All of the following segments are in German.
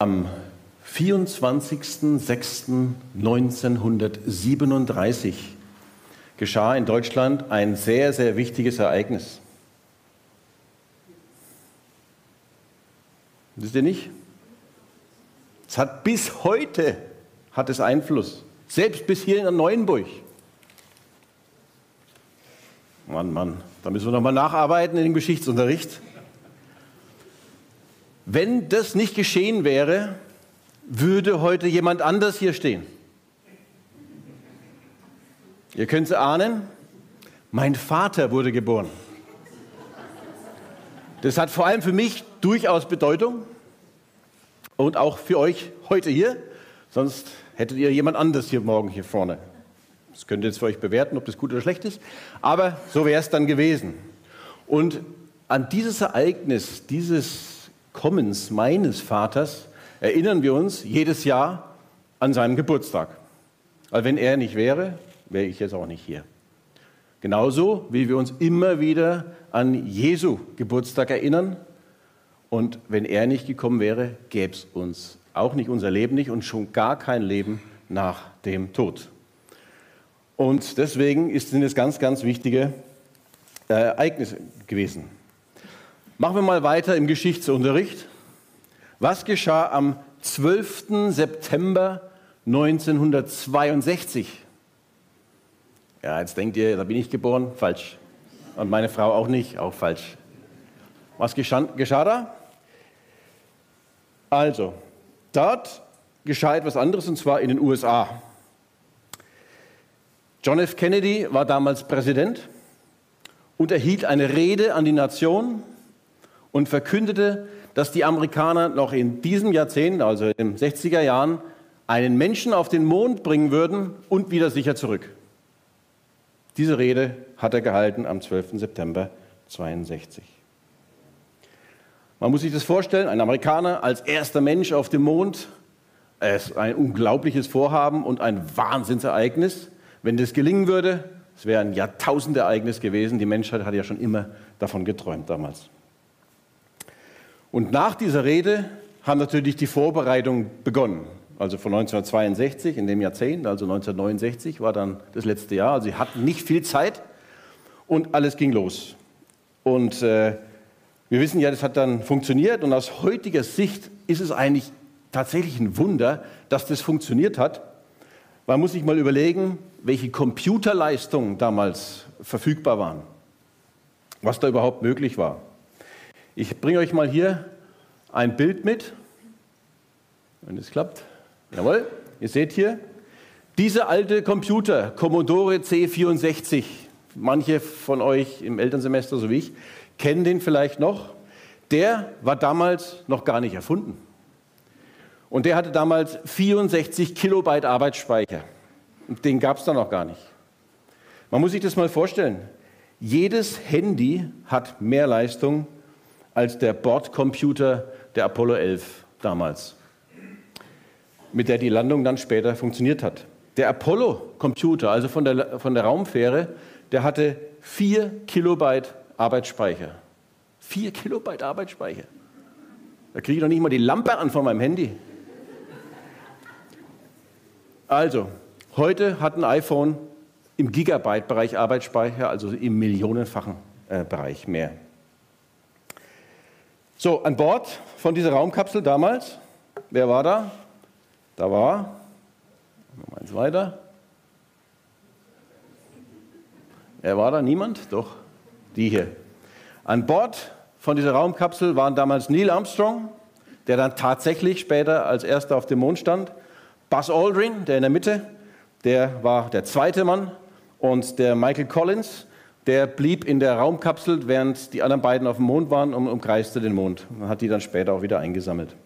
Am 24.06.1937 geschah in Deutschland ein sehr, sehr wichtiges Ereignis. Wisst ihr nicht? Es hat bis heute hat es Einfluss, selbst bis hier in der Neuenburg. Mann, Mann, da müssen wir nochmal nacharbeiten in dem Geschichtsunterricht. Wenn das nicht geschehen wäre, würde heute jemand anders hier stehen. Ihr könnt es ahnen, mein Vater wurde geboren. Das hat vor allem für mich durchaus Bedeutung und auch für euch heute hier, sonst hättet ihr jemand anders hier morgen hier vorne. Das könnt ihr jetzt für euch bewerten, ob das gut oder schlecht ist, aber so wäre es dann gewesen. Und an dieses Ereignis, dieses Kommens meines Vaters, erinnern wir uns jedes Jahr an seinen Geburtstag. Weil wenn er nicht wäre, wäre ich jetzt auch nicht hier. Genauso wie wir uns immer wieder an Jesu Geburtstag erinnern. Und wenn er nicht gekommen wäre, gäbe es uns auch nicht unser Leben nicht und schon gar kein Leben nach dem Tod. Und deswegen sind es ganz, ganz wichtige äh, Ereignisse gewesen. Machen wir mal weiter im Geschichtsunterricht. Was geschah am 12. September 1962? Ja, jetzt denkt ihr, da bin ich geboren. Falsch. Und meine Frau auch nicht. Auch falsch. Was geschah, geschah da? Also, dort geschah etwas anderes und zwar in den USA. John F. Kennedy war damals Präsident und erhielt eine Rede an die Nation und verkündete, dass die Amerikaner noch in diesem Jahrzehnt, also in den 60er Jahren, einen Menschen auf den Mond bringen würden und wieder sicher zurück. Diese Rede hat er gehalten am 12. September 1962. Man muss sich das vorstellen, ein Amerikaner als erster Mensch auf dem Mond, es ist ein unglaubliches Vorhaben und ein Wahnsinnsereignis. Wenn das gelingen würde, es wäre ein Jahrtausendereignis gewesen. Die Menschheit hat ja schon immer davon geträumt damals. Und nach dieser Rede haben natürlich die Vorbereitungen begonnen. Also von 1962, in dem Jahrzehnt, also 1969 war dann das letzte Jahr. Also sie hatten nicht viel Zeit und alles ging los. Und äh, wir wissen ja, das hat dann funktioniert und aus heutiger Sicht ist es eigentlich tatsächlich ein Wunder, dass das funktioniert hat. Man muss sich mal überlegen, welche Computerleistungen damals verfügbar waren, was da überhaupt möglich war. Ich bringe euch mal hier ein Bild mit, wenn es klappt. Jawohl, ihr seht hier, dieser alte Computer, Commodore C64, manche von euch im Elternsemester, so wie ich, kennen den vielleicht noch. Der war damals noch gar nicht erfunden. Und der hatte damals 64 Kilobyte Arbeitsspeicher. Und den gab es da noch gar nicht. Man muss sich das mal vorstellen. Jedes Handy hat mehr Leistung als der Bordcomputer der Apollo 11 damals, mit der die Landung dann später funktioniert hat. Der Apollo-Computer, also von der, von der Raumfähre, der hatte 4 Kilobyte Arbeitsspeicher. 4 Kilobyte Arbeitsspeicher. Da kriege ich noch nicht mal die Lampe an von meinem Handy. Also, heute hat ein iPhone im Gigabyte-Bereich Arbeitsspeicher, also im millionenfachen äh, Bereich mehr. So, an Bord von dieser Raumkapsel damals, wer war da? Da war, noch eins weiter. Wer war da? Niemand? Doch, die hier. An Bord von dieser Raumkapsel waren damals Neil Armstrong, der dann tatsächlich später als erster auf dem Mond stand, Buzz Aldrin, der in der Mitte, der war der zweite Mann, und der Michael Collins, der blieb in der Raumkapsel, während die anderen beiden auf dem Mond waren und umkreiste den Mond. Man hat die dann später auch wieder eingesammelt.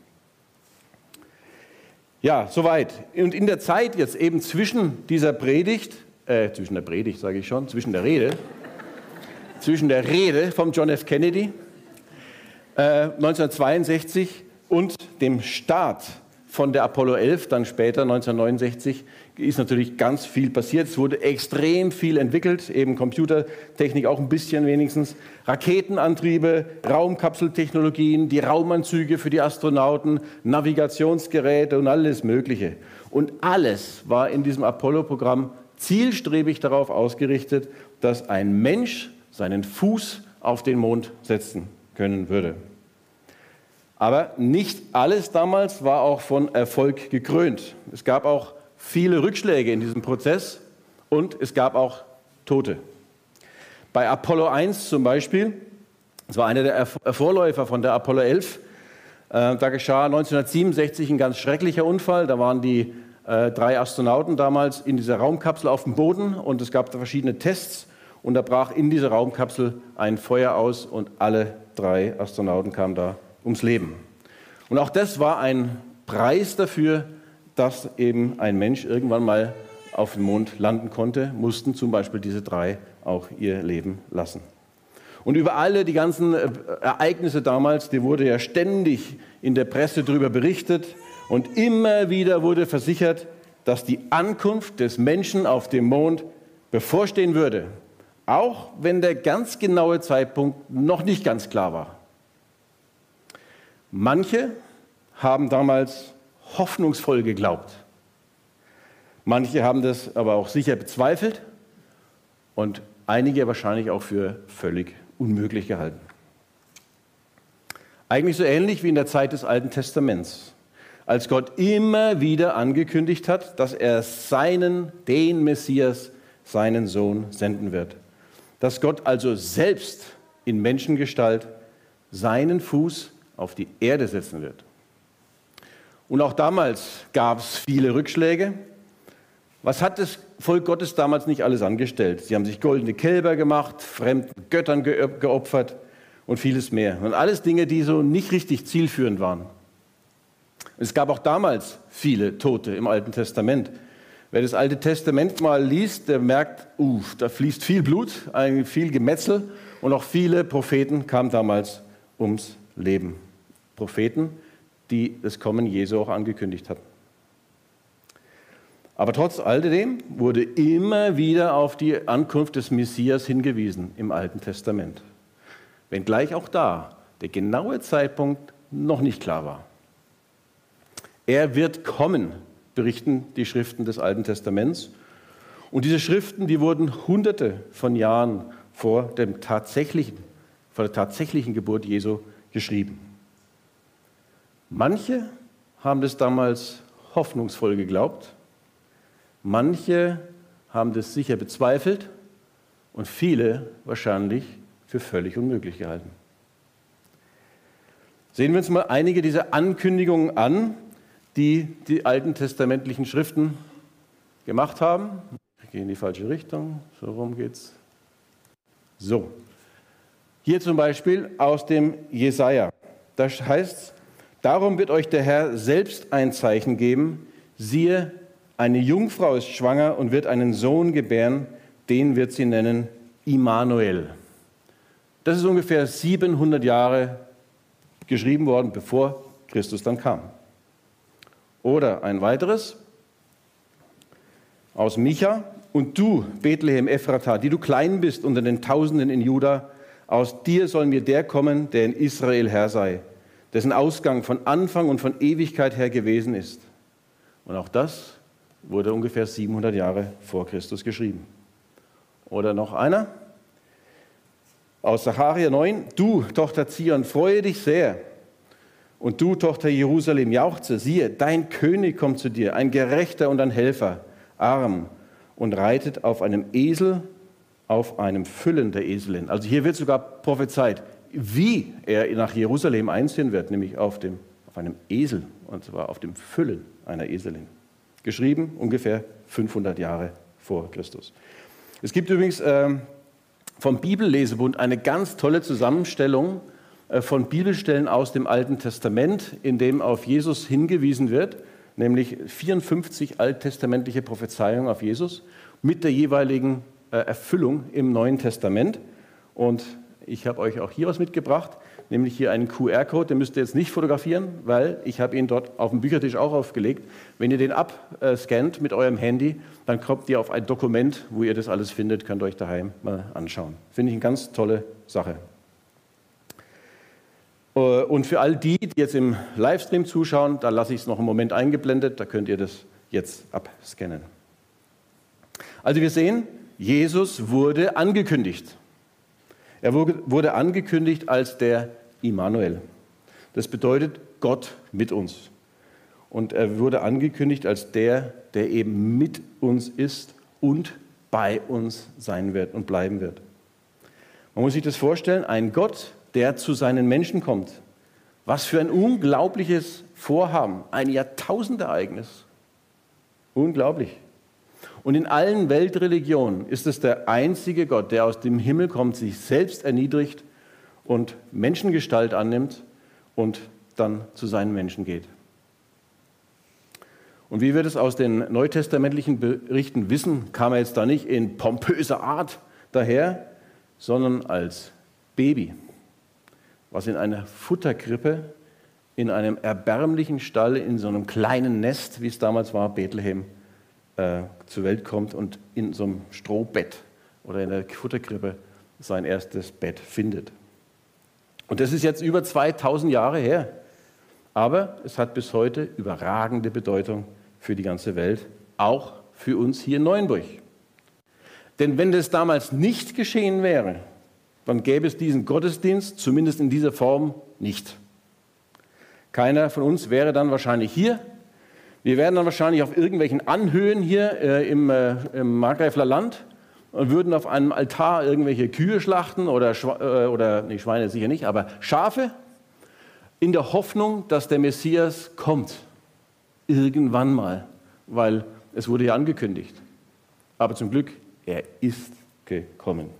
Ja, soweit. Und in der Zeit jetzt eben zwischen dieser Predigt, äh, zwischen der Predigt sage ich schon, zwischen der Rede, zwischen der Rede vom John F. Kennedy äh, 1962 und dem Start von der Apollo 11, dann später 1969, ist natürlich ganz viel passiert. Es wurde extrem viel entwickelt, eben Computertechnik auch ein bisschen wenigstens, Raketenantriebe, Raumkapseltechnologien, die Raumanzüge für die Astronauten, Navigationsgeräte und alles Mögliche. Und alles war in diesem Apollo-Programm zielstrebig darauf ausgerichtet, dass ein Mensch seinen Fuß auf den Mond setzen können würde. Aber nicht alles damals war auch von Erfolg gekrönt. Es gab auch viele Rückschläge in diesem Prozess und es gab auch Tote. Bei Apollo 1 zum Beispiel, das war einer der Vorläufer von der Apollo 11, äh, da geschah 1967 ein ganz schrecklicher Unfall. Da waren die äh, drei Astronauten damals in dieser Raumkapsel auf dem Boden und es gab verschiedene Tests und da brach in dieser Raumkapsel ein Feuer aus und alle drei Astronauten kamen da ums Leben. Und auch das war ein Preis dafür, dass eben ein Mensch irgendwann mal auf dem Mond landen konnte, mussten zum Beispiel diese drei auch ihr Leben lassen. Und über alle die ganzen äh, Ereignisse damals, die wurde ja ständig in der Presse darüber berichtet und immer wieder wurde versichert, dass die Ankunft des Menschen auf dem Mond bevorstehen würde, auch wenn der ganz genaue Zeitpunkt noch nicht ganz klar war. Manche haben damals hoffnungsvoll geglaubt. Manche haben das aber auch sicher bezweifelt und einige wahrscheinlich auch für völlig unmöglich gehalten. Eigentlich so ähnlich wie in der Zeit des Alten Testaments, als Gott immer wieder angekündigt hat, dass er seinen, den Messias, seinen Sohn senden wird. Dass Gott also selbst in Menschengestalt seinen Fuß auf die Erde setzen wird. Und auch damals gab es viele Rückschläge. Was hat das Volk Gottes damals nicht alles angestellt? Sie haben sich goldene Kälber gemacht, fremden Göttern geopfert und vieles mehr. Und alles Dinge, die so nicht richtig zielführend waren. Es gab auch damals viele Tote im Alten Testament. Wer das Alte Testament mal liest, der merkt, uh, da fließt viel Blut, viel Gemetzel und auch viele Propheten kamen damals ums Leben. Propheten, die das Kommen Jesu auch angekündigt hatten. Aber trotz alledem wurde immer wieder auf die Ankunft des Messias hingewiesen im Alten Testament. Wenngleich auch da der genaue Zeitpunkt noch nicht klar war. Er wird kommen, berichten die Schriften des Alten Testaments. Und diese Schriften, die wurden hunderte von Jahren vor, dem tatsächlichen, vor der tatsächlichen Geburt Jesu geschrieben. Manche haben das damals hoffnungsvoll geglaubt, manche haben das sicher bezweifelt und viele wahrscheinlich für völlig unmöglich gehalten. Sehen wir uns mal einige dieser Ankündigungen an, die die alten testamentlichen Schriften gemacht haben. Ich gehe in die falsche Richtung, so rum geht's. So, hier zum Beispiel aus dem Jesaja. Da heißt es, Darum wird euch der Herr selbst ein Zeichen geben. Siehe, eine Jungfrau ist schwanger und wird einen Sohn gebären, den wird sie nennen Immanuel. Das ist ungefähr 700 Jahre geschrieben worden, bevor Christus dann kam. Oder ein weiteres aus Micha. Und du, Bethlehem Ephrata, die du klein bist unter den Tausenden in Juda, aus dir soll mir der kommen, der in Israel Herr sei dessen Ausgang von Anfang und von Ewigkeit her gewesen ist. Und auch das wurde ungefähr 700 Jahre vor Christus geschrieben. Oder noch einer aus Sacharja 9, du, Tochter Zion, freue dich sehr. Und du, Tochter Jerusalem, jauchze, siehe, dein König kommt zu dir, ein Gerechter und ein Helfer, arm und reitet auf einem Esel, auf einem Füllen der Eselin. Also hier wird sogar prophezeit, wie er nach Jerusalem einziehen wird, nämlich auf, dem, auf einem Esel, und zwar auf dem Füllen einer Eselin. Geschrieben ungefähr 500 Jahre vor Christus. Es gibt übrigens äh, vom Bibellesebund eine ganz tolle Zusammenstellung äh, von Bibelstellen aus dem Alten Testament, in dem auf Jesus hingewiesen wird, nämlich 54 alttestamentliche Prophezeiungen auf Jesus mit der jeweiligen Erfüllung im Neuen Testament. Und ich habe euch auch hier was mitgebracht, nämlich hier einen QR-Code, den müsst ihr jetzt nicht fotografieren, weil ich habe ihn dort auf dem Büchertisch auch aufgelegt. Wenn ihr den abscannt mit eurem Handy, dann kommt ihr auf ein Dokument, wo ihr das alles findet, könnt ihr euch daheim mal anschauen. Finde ich eine ganz tolle Sache. Äh, und für all die, die jetzt im Livestream zuschauen, da lasse ich es noch einen Moment eingeblendet, da könnt ihr das jetzt abscannen. Also wir sehen, Jesus wurde angekündigt. Er wurde angekündigt als der Immanuel. Das bedeutet Gott mit uns. Und er wurde angekündigt als der, der eben mit uns ist und bei uns sein wird und bleiben wird. Man muss sich das vorstellen, ein Gott, der zu seinen Menschen kommt. Was für ein unglaubliches Vorhaben, ein Jahrtausendereignis. Unglaublich. Und in allen Weltreligionen ist es der einzige Gott, der aus dem Himmel kommt, sich selbst erniedrigt und Menschengestalt annimmt und dann zu seinen Menschen geht. Und wie wir das aus den neutestamentlichen Berichten wissen, kam er jetzt da nicht in pompöser Art daher, sondern als Baby, was in einer Futterkrippe, in einem erbärmlichen Stall, in so einem kleinen Nest, wie es damals war, Bethlehem, äh, zur Welt kommt und in so einem Strohbett oder in der Futterkrippe sein erstes Bett findet. Und das ist jetzt über 2000 Jahre her. Aber es hat bis heute überragende Bedeutung für die ganze Welt, auch für uns hier in Neuenburg. Denn wenn das damals nicht geschehen wäre, dann gäbe es diesen Gottesdienst, zumindest in dieser Form, nicht. Keiner von uns wäre dann wahrscheinlich hier wir werden dann wahrscheinlich auf irgendwelchen Anhöhen hier äh, im, äh, im Markgräfler Land und würden auf einem Altar irgendwelche Kühe schlachten oder, äh, oder nee, Schweine sicher nicht, aber Schafe, in der Hoffnung, dass der Messias kommt. Irgendwann mal, weil es wurde ja angekündigt. Aber zum Glück, er ist gekommen.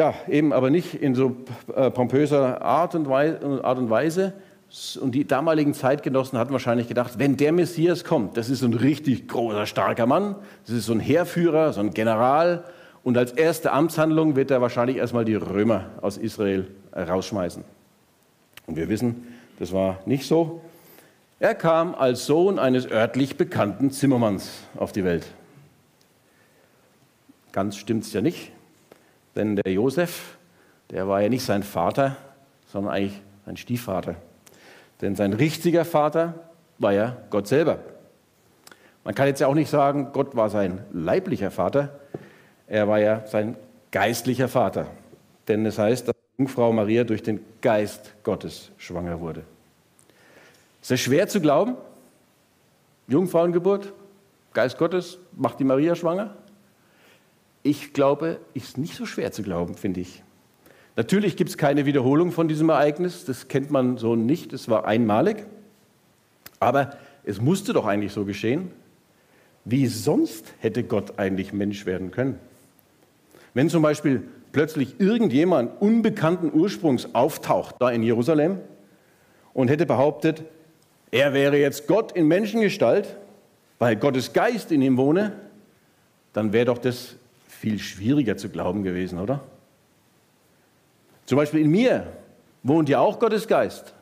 Ja, eben aber nicht in so äh, pompöser Art und Weise, und die damaligen Zeitgenossen hatten wahrscheinlich gedacht, wenn der Messias kommt, das ist ein richtig großer, starker Mann, das ist so ein Heerführer, so ein General. Und als erste Amtshandlung wird er wahrscheinlich erstmal die Römer aus Israel rausschmeißen. Und wir wissen, das war nicht so. Er kam als Sohn eines örtlich bekannten Zimmermanns auf die Welt. Ganz stimmt es ja nicht, denn der Josef, der war ja nicht sein Vater, sondern eigentlich sein Stiefvater. Denn sein richtiger Vater war ja Gott selber. Man kann jetzt ja auch nicht sagen, Gott war sein leiblicher Vater. Er war ja sein geistlicher Vater. Denn es heißt, dass die Jungfrau Maria durch den Geist Gottes schwanger wurde. Ist das schwer zu glauben? Jungfrauengeburt, Geist Gottes macht die Maria schwanger? Ich glaube, ist nicht so schwer zu glauben, finde ich. Natürlich gibt es keine Wiederholung von diesem Ereignis, das kennt man so nicht, es war einmalig, aber es musste doch eigentlich so geschehen. Wie sonst hätte Gott eigentlich Mensch werden können? Wenn zum Beispiel plötzlich irgendjemand unbekannten Ursprungs auftaucht da in Jerusalem und hätte behauptet, er wäre jetzt Gott in Menschengestalt, weil Gottes Geist in ihm wohne, dann wäre doch das viel schwieriger zu glauben gewesen, oder? Zum Beispiel in mir wohnt ja auch Gottes Geist.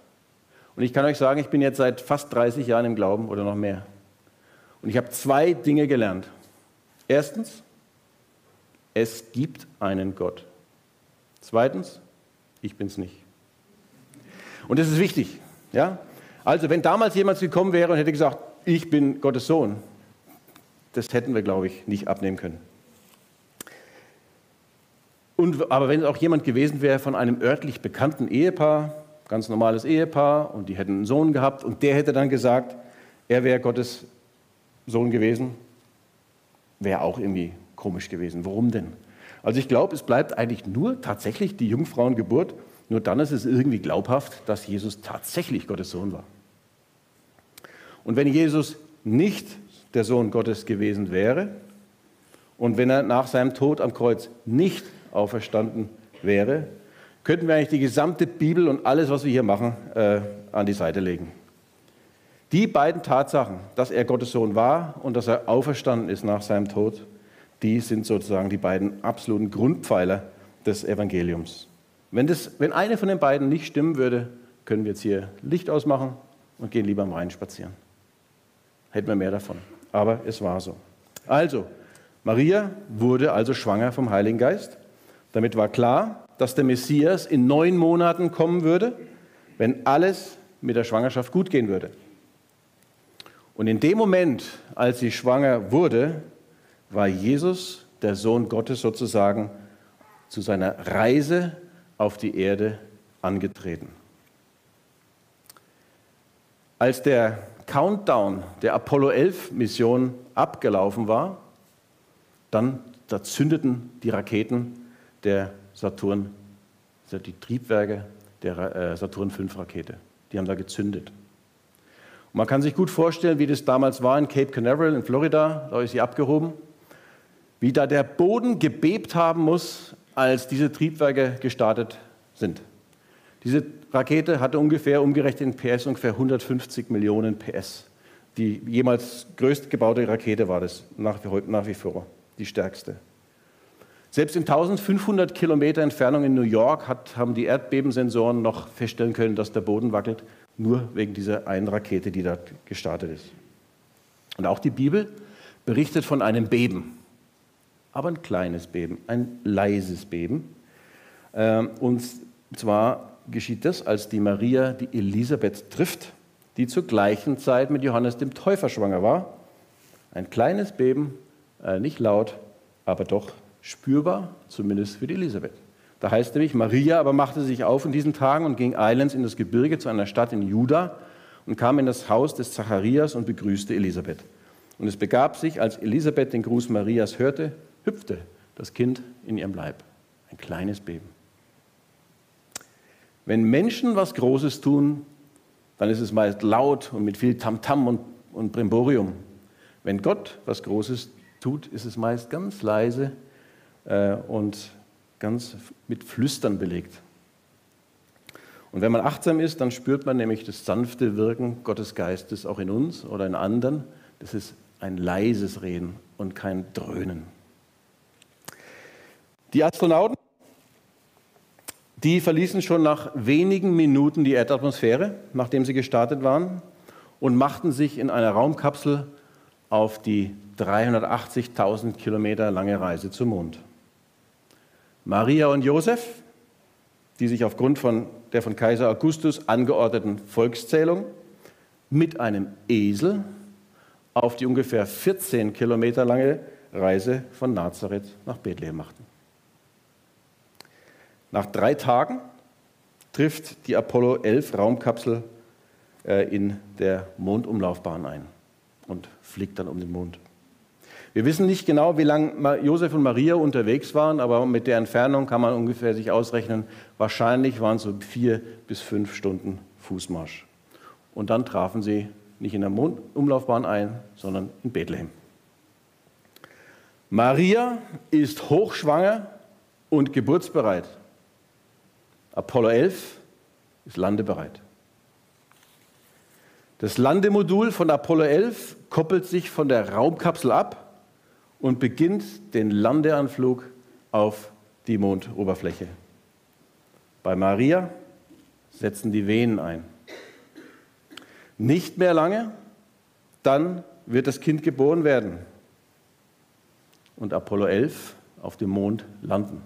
Und ich kann euch sagen, ich bin jetzt seit fast 30 Jahren im Glauben oder noch mehr. Und ich habe zwei Dinge gelernt. Erstens, es gibt einen Gott. Zweitens, ich bin es nicht. Und das ist wichtig. Ja? Also, wenn damals jemand gekommen wäre und hätte gesagt, ich bin Gottes Sohn, das hätten wir, glaube ich, nicht abnehmen können. Und, aber wenn es auch jemand gewesen wäre von einem örtlich bekannten Ehepaar, ganz normales Ehepaar, und die hätten einen Sohn gehabt, und der hätte dann gesagt, er wäre Gottes Sohn gewesen, wäre auch irgendwie komisch gewesen. Warum denn? Also ich glaube, es bleibt eigentlich nur tatsächlich die Jungfrauengeburt. Nur dann ist es irgendwie glaubhaft, dass Jesus tatsächlich Gottes Sohn war. Und wenn Jesus nicht der Sohn Gottes gewesen wäre und wenn er nach seinem Tod am Kreuz nicht auferstanden wäre, könnten wir eigentlich die gesamte Bibel und alles, was wir hier machen, äh, an die Seite legen. Die beiden Tatsachen, dass er Gottes Sohn war und dass er auferstanden ist nach seinem Tod, die sind sozusagen die beiden absoluten Grundpfeiler des Evangeliums. Wenn, das, wenn eine von den beiden nicht stimmen würde, können wir jetzt hier Licht ausmachen und gehen lieber am Rhein spazieren. Hätten wir mehr davon. Aber es war so. Also, Maria wurde also schwanger vom Heiligen Geist. Damit war klar, dass der Messias in neun Monaten kommen würde, wenn alles mit der Schwangerschaft gut gehen würde. Und in dem Moment, als sie schwanger wurde, war Jesus, der Sohn Gottes, sozusagen zu seiner Reise auf die Erde angetreten. Als der Countdown der Apollo 11 Mission abgelaufen war, dann da zündeten die Raketen der Saturn, die Triebwerke der äh, Saturn V Rakete. Die haben da gezündet. Und man kann sich gut vorstellen, wie das damals war in Cape Canaveral in Florida, da ist sie abgehoben, wie da der Boden gebebt haben muss, als diese Triebwerke gestartet sind. Diese Rakete hatte ungefähr umgerechnet in PS ungefähr 150 Millionen PS. Die jemals größte gebaute Rakete war das, nach wie, nach wie vor die stärkste. Selbst in 1500 Kilometer Entfernung in New York hat, haben die Erdbebensensoren noch feststellen können, dass der Boden wackelt, nur wegen dieser einen Rakete, die da gestartet ist. Und auch die Bibel berichtet von einem Beben, aber ein kleines Beben, ein leises Beben. Ähm, und zwar geschieht das, als die Maria die Elisabeth trifft, die zur gleichen Zeit mit Johannes dem Täufer schwanger war. Ein kleines Beben, äh, nicht laut, aber doch spürbar, zumindest für die Elisabeth. Da heißt nämlich, Maria aber machte sich auf in diesen Tagen und ging eilends in das Gebirge zu einer Stadt in Juda und kam in das Haus des Zacharias und begrüßte Elisabeth. Und es begab sich, als Elisabeth den Gruß Marias hörte, hüpfte das Kind in ihrem Leib. Ein kleines Beben. Wenn Menschen was Großes tun, dann ist es meist laut und mit viel Tamtam -Tam und, und Brimborium. Wenn Gott was Großes tut, ist es meist ganz leise äh, und ganz mit Flüstern belegt. Und wenn man achtsam ist, dann spürt man nämlich das sanfte Wirken Gottes Geistes auch in uns oder in anderen. Das ist ein leises Reden und kein Dröhnen. Die Astronauten, die verließen schon nach wenigen Minuten die Erdatmosphäre, nachdem sie gestartet waren, und machten sich in einer Raumkapsel auf die 380.000 Kilometer lange Reise zum Mond. Maria und Josef, die sich aufgrund von der von Kaiser Augustus angeordneten Volkszählung mit einem Esel auf die ungefähr 14 Kilometer lange Reise von Nazareth nach Bethlehem machten. Nach drei Tagen trifft die Apollo 11 Raumkapsel äh, in der Mondumlaufbahn ein und fliegt dann um den Mond. Wir wissen nicht genau, wie lange Josef und Maria unterwegs waren, aber mit der Entfernung kann man ungefähr sich ausrechnen, wahrscheinlich waren es so vier bis fünf Stunden Fußmarsch. Und dann trafen sie nicht in der Umlaufbahn ein, sondern in Bethlehem. Maria ist hochschwanger und geburtsbereit. Apollo 11 ist landebereit. Das Landemodul von Apollo 11 koppelt sich von der Raumkapsel ab und beginnt den Landeanflug auf die Mondoberfläche. Bei Maria setzen die Venen ein. Nicht mehr lange, dann wird das Kind geboren werden und Apollo 11 auf dem Mond landen.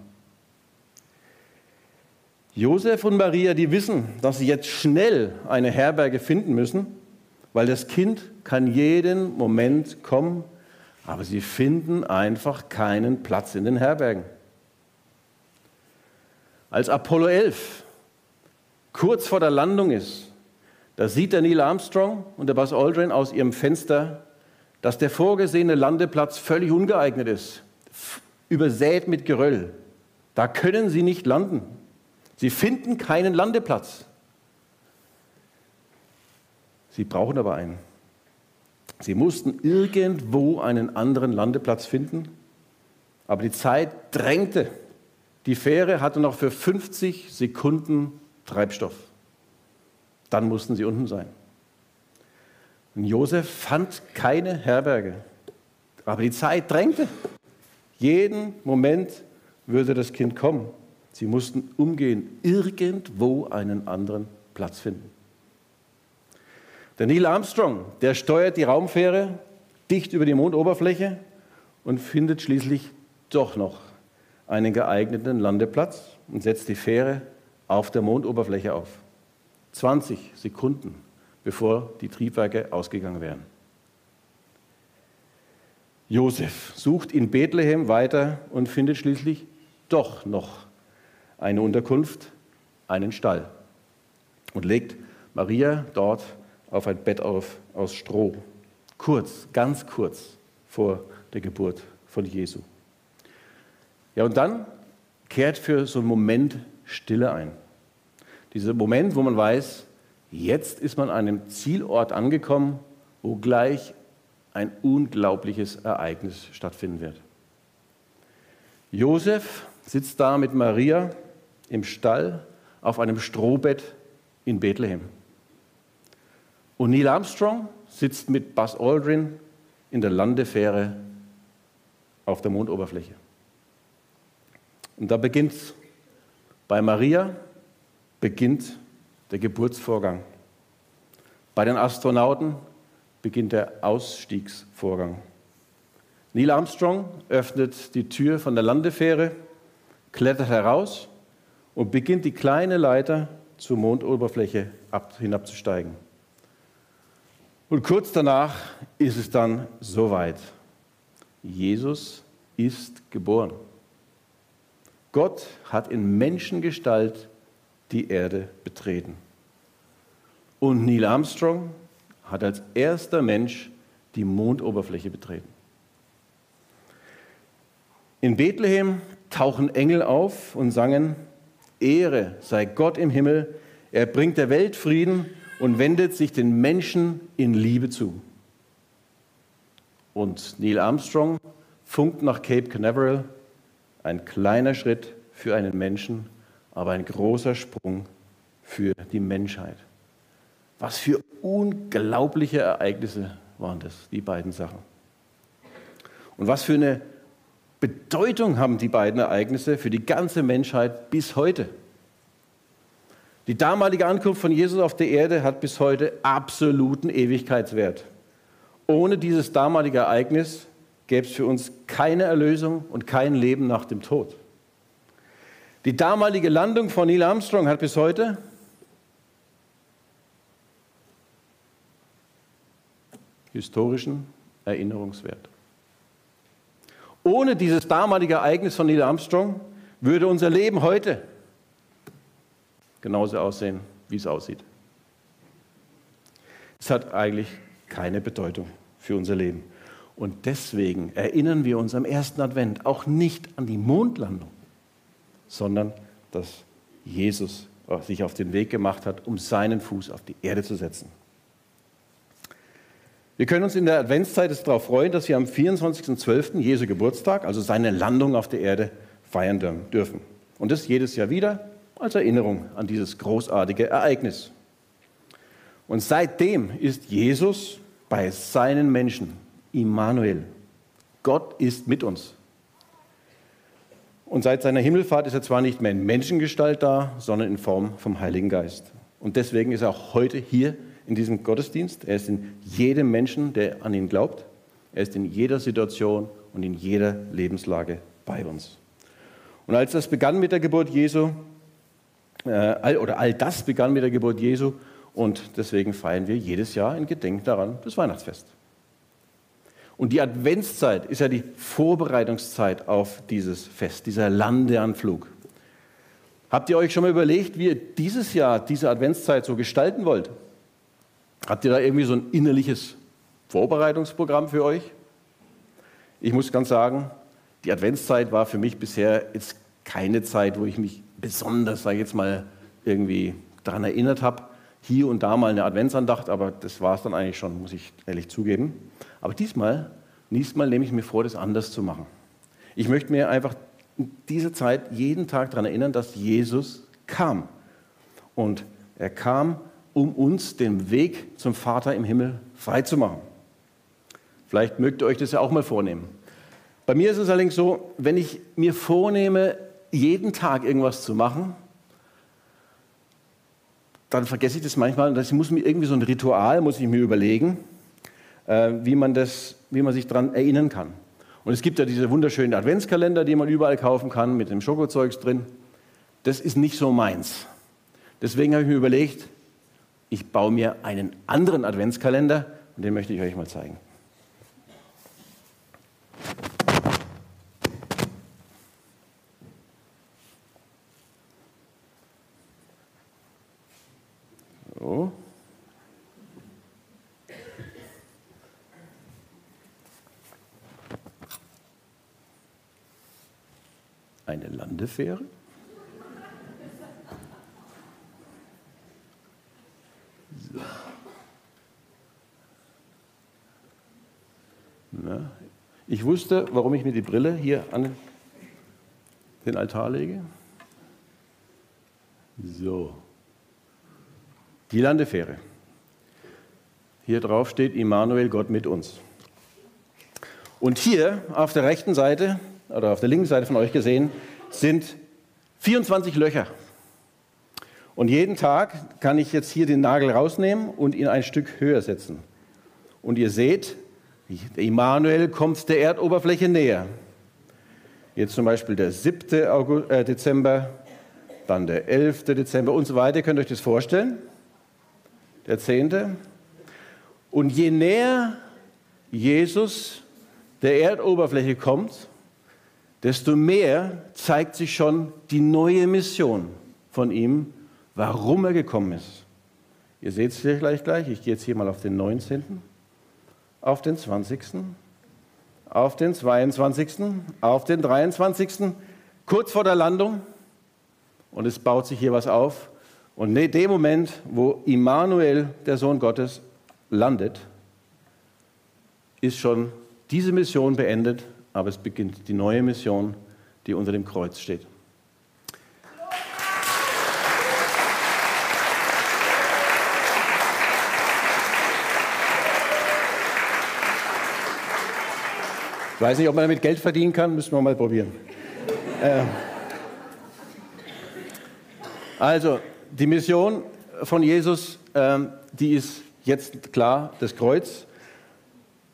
Josef und Maria, die wissen, dass sie jetzt schnell eine Herberge finden müssen, weil das Kind kann jeden Moment kommen aber sie finden einfach keinen Platz in den Herbergen. Als Apollo 11 kurz vor der Landung ist, da sieht der Neil Armstrong und der Buzz Aldrin aus ihrem Fenster, dass der vorgesehene Landeplatz völlig ungeeignet ist, übersät mit Geröll. Da können sie nicht landen. Sie finden keinen Landeplatz. Sie brauchen aber einen. Sie mussten irgendwo einen anderen Landeplatz finden, aber die Zeit drängte. Die Fähre hatte noch für 50 Sekunden Treibstoff. Dann mussten sie unten sein. Und Josef fand keine Herberge, aber die Zeit drängte. Jeden Moment würde das Kind kommen. Sie mussten umgehen, irgendwo einen anderen Platz finden. Der Neil Armstrong, der steuert die Raumfähre dicht über die Mondoberfläche und findet schließlich doch noch einen geeigneten Landeplatz und setzt die Fähre auf der Mondoberfläche auf. 20 Sekunden, bevor die Triebwerke ausgegangen wären. Josef sucht in Bethlehem weiter und findet schließlich doch noch eine Unterkunft, einen Stall und legt Maria dort auf ein Bett auf aus Stroh. Kurz, ganz kurz vor der Geburt von Jesu. Ja, und dann kehrt für so einen Moment Stille ein. Dieser Moment, wo man weiß, jetzt ist man an einem Zielort angekommen, wo gleich ein unglaubliches Ereignis stattfinden wird. Josef sitzt da mit Maria im Stall auf einem Strohbett in Bethlehem. Und Neil Armstrong sitzt mit Buzz Aldrin in der Landefähre auf der Mondoberfläche. Und da beginnt bei Maria beginnt der Geburtsvorgang. Bei den Astronauten beginnt der Ausstiegsvorgang. Neil Armstrong öffnet die Tür von der Landefähre, klettert heraus und beginnt die kleine Leiter zur Mondoberfläche hinabzusteigen. Und kurz danach ist es dann soweit. Jesus ist geboren. Gott hat in Menschengestalt die Erde betreten. Und Neil Armstrong hat als erster Mensch die Mondoberfläche betreten. In Bethlehem tauchen Engel auf und sangen, Ehre sei Gott im Himmel, er bringt der Welt Frieden und wendet sich den Menschen in Liebe zu. Und Neil Armstrong funkt nach Cape Canaveral, ein kleiner Schritt für einen Menschen, aber ein großer Sprung für die Menschheit. Was für unglaubliche Ereignisse waren das, die beiden Sachen. Und was für eine Bedeutung haben die beiden Ereignisse für die ganze Menschheit bis heute. Die damalige Ankunft von Jesus auf der Erde hat bis heute absoluten Ewigkeitswert. Ohne dieses damalige Ereignis gäbe es für uns keine Erlösung und kein Leben nach dem Tod. Die damalige Landung von Neil Armstrong hat bis heute historischen Erinnerungswert. Ohne dieses damalige Ereignis von Neil Armstrong würde unser Leben heute genauso aussehen, wie es aussieht. Es hat eigentlich keine Bedeutung für unser Leben. Und deswegen erinnern wir uns am ersten Advent auch nicht an die Mondlandung, sondern dass Jesus sich auf den Weg gemacht hat, um seinen Fuß auf die Erde zu setzen. Wir können uns in der Adventszeit darauf freuen, dass wir am 24.12. Jesu Geburtstag, also seine Landung auf der Erde, feiern dürfen. Und das jedes Jahr wieder als Erinnerung an dieses großartige Ereignis. Und seitdem ist Jesus bei seinen Menschen Immanuel. Gott ist mit uns. Und seit seiner Himmelfahrt ist er zwar nicht mehr in Menschengestalt da, sondern in Form vom Heiligen Geist. Und deswegen ist er auch heute hier in diesem Gottesdienst. Er ist in jedem Menschen, der an ihn glaubt. Er ist in jeder Situation und in jeder Lebenslage bei uns. Und als das begann mit der Geburt Jesu, äh, oder all das begann mit der Geburt Jesu, und deswegen feiern wir jedes Jahr in Gedenken daran das Weihnachtsfest. Und die Adventszeit ist ja die Vorbereitungszeit auf dieses Fest, dieser Landeanflug. Habt ihr euch schon mal überlegt, wie ihr dieses Jahr diese Adventszeit so gestalten wollt? Habt ihr da irgendwie so ein innerliches Vorbereitungsprogramm für euch? Ich muss ganz sagen, die Adventszeit war für mich bisher jetzt keine Zeit, wo ich mich besonders, sage ich jetzt mal, irgendwie daran erinnert habe. Hier und da mal eine Adventsandacht, aber das war es dann eigentlich schon, muss ich ehrlich zugeben. Aber diesmal, diesmal nehme ich mir vor, das anders zu machen. Ich möchte mir einfach in dieser Zeit jeden Tag daran erinnern, dass Jesus kam. Und er kam um uns den Weg zum Vater im Himmel freizumachen. Vielleicht mögt ihr euch das ja auch mal vornehmen. Bei mir ist es allerdings so, wenn ich mir vornehme, jeden Tag irgendwas zu machen, dann vergesse ich das manchmal und ich muss mir irgendwie so ein Ritual, muss ich mir überlegen, äh, wie, man das, wie man sich daran erinnern kann. Und es gibt ja diese wunderschönen Adventskalender, die man überall kaufen kann, mit dem Schokozeugs drin. Das ist nicht so meins. Deswegen habe ich mir überlegt, ich baue mir einen anderen Adventskalender und den möchte ich euch mal zeigen. Eine Landefähre. So. Na, ich wusste, warum ich mir die Brille hier an den Altar lege. So. Die Landefähre. Hier drauf steht Immanuel, Gott mit uns. Und hier auf der rechten Seite oder auf der linken Seite von euch gesehen sind 24 Löcher. Und jeden Tag kann ich jetzt hier den Nagel rausnehmen und ihn ein Stück höher setzen. Und ihr seht, Immanuel kommt der Erdoberfläche näher. Jetzt zum Beispiel der 7. August, äh, Dezember, dann der 11. Dezember und so weiter. Könnt ihr euch das vorstellen? Der 10. Und je näher Jesus der Erdoberfläche kommt, desto mehr zeigt sich schon die neue Mission von ihm, warum er gekommen ist. Ihr seht es hier gleich gleich. Ich gehe jetzt hier mal auf den 19., auf den 20., auf den 22., auf den 23., kurz vor der Landung. Und es baut sich hier was auf. Und in dem Moment, wo Immanuel, der Sohn Gottes, landet, ist schon diese Mission beendet, aber es beginnt die neue Mission, die unter dem Kreuz steht. Ich weiß nicht, ob man damit Geld verdienen kann, müssen wir mal probieren. äh, also, die Mission von Jesus, äh, die ist jetzt klar, das Kreuz.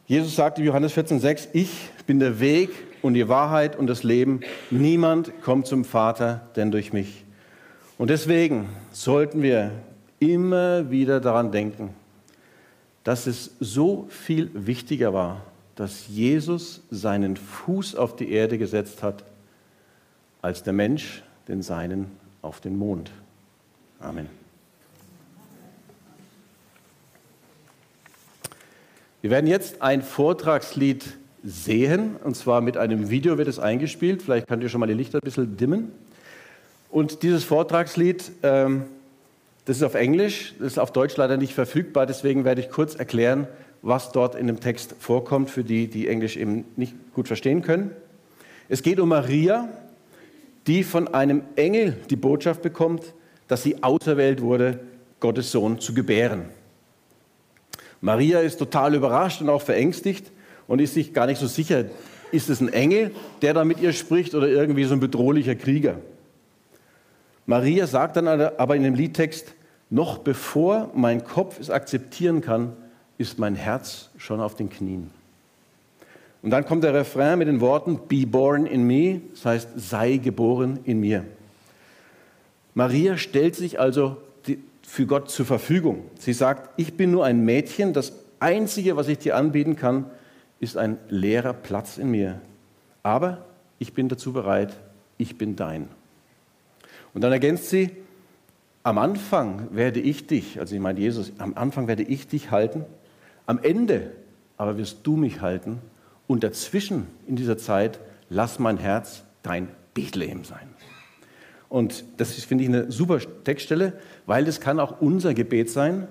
Jesus sagt in Johannes 14,6, ich bin der Weg und die Wahrheit und das Leben. Niemand kommt zum Vater, denn durch mich. Und deswegen sollten wir immer wieder daran denken, dass es so viel wichtiger war, dass Jesus seinen Fuß auf die Erde gesetzt hat, als der Mensch den seinen auf den Mond. Amen. Wir werden jetzt ein Vortragslied sehen, und zwar mit einem Video wird es eingespielt. Vielleicht könnt ihr schon mal die Lichter ein bisschen dimmen. Und dieses Vortragslied, ähm, das ist auf Englisch, das ist auf Deutsch leider nicht verfügbar, deswegen werde ich kurz erklären, was dort in dem Text vorkommt, für die, die Englisch eben nicht gut verstehen können. Es geht um Maria, die von einem Engel die Botschaft bekommt, dass sie auserwählt wurde, Gottes Sohn zu gebären. Maria ist total überrascht und auch verängstigt und ist sich gar nicht so sicher, ist es ein Engel, der da mit ihr spricht oder irgendwie so ein bedrohlicher Krieger. Maria sagt dann aber in dem Liedtext, noch bevor mein Kopf es akzeptieren kann, ist mein Herz schon auf den Knien. Und dann kommt der Refrain mit den Worten, Be born in me, das heißt, sei geboren in mir. Maria stellt sich also für Gott zur Verfügung. Sie sagt, ich bin nur ein Mädchen, das Einzige, was ich dir anbieten kann, ist ein leerer Platz in mir. Aber ich bin dazu bereit, ich bin dein. Und dann ergänzt sie, am Anfang werde ich dich, also ich meine Jesus, am Anfang werde ich dich halten am Ende aber wirst du mich halten und dazwischen in dieser Zeit lass mein Herz dein Bethlehem sein. Und das finde ich, eine super Textstelle, weil das kann auch unser Gebet sein.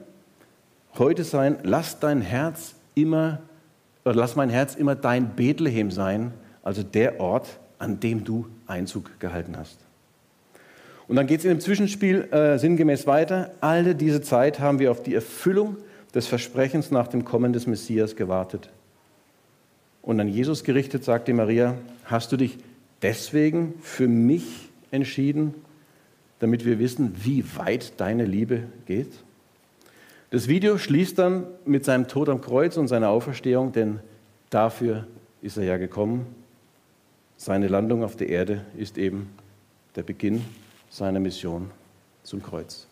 Heute sein, lass dein Herz immer, oder lass mein Herz immer dein Bethlehem sein, also der Ort, an dem du Einzug gehalten hast. Und dann geht es in dem Zwischenspiel äh, sinngemäß weiter. Alle diese Zeit haben wir auf die Erfüllung des Versprechens nach dem Kommen des Messias gewartet. Und an Jesus gerichtet sagte Maria, hast du dich deswegen für mich entschieden, damit wir wissen, wie weit deine Liebe geht? Das Video schließt dann mit seinem Tod am Kreuz und seiner Auferstehung, denn dafür ist er ja gekommen. Seine Landung auf der Erde ist eben der Beginn seiner Mission zum Kreuz.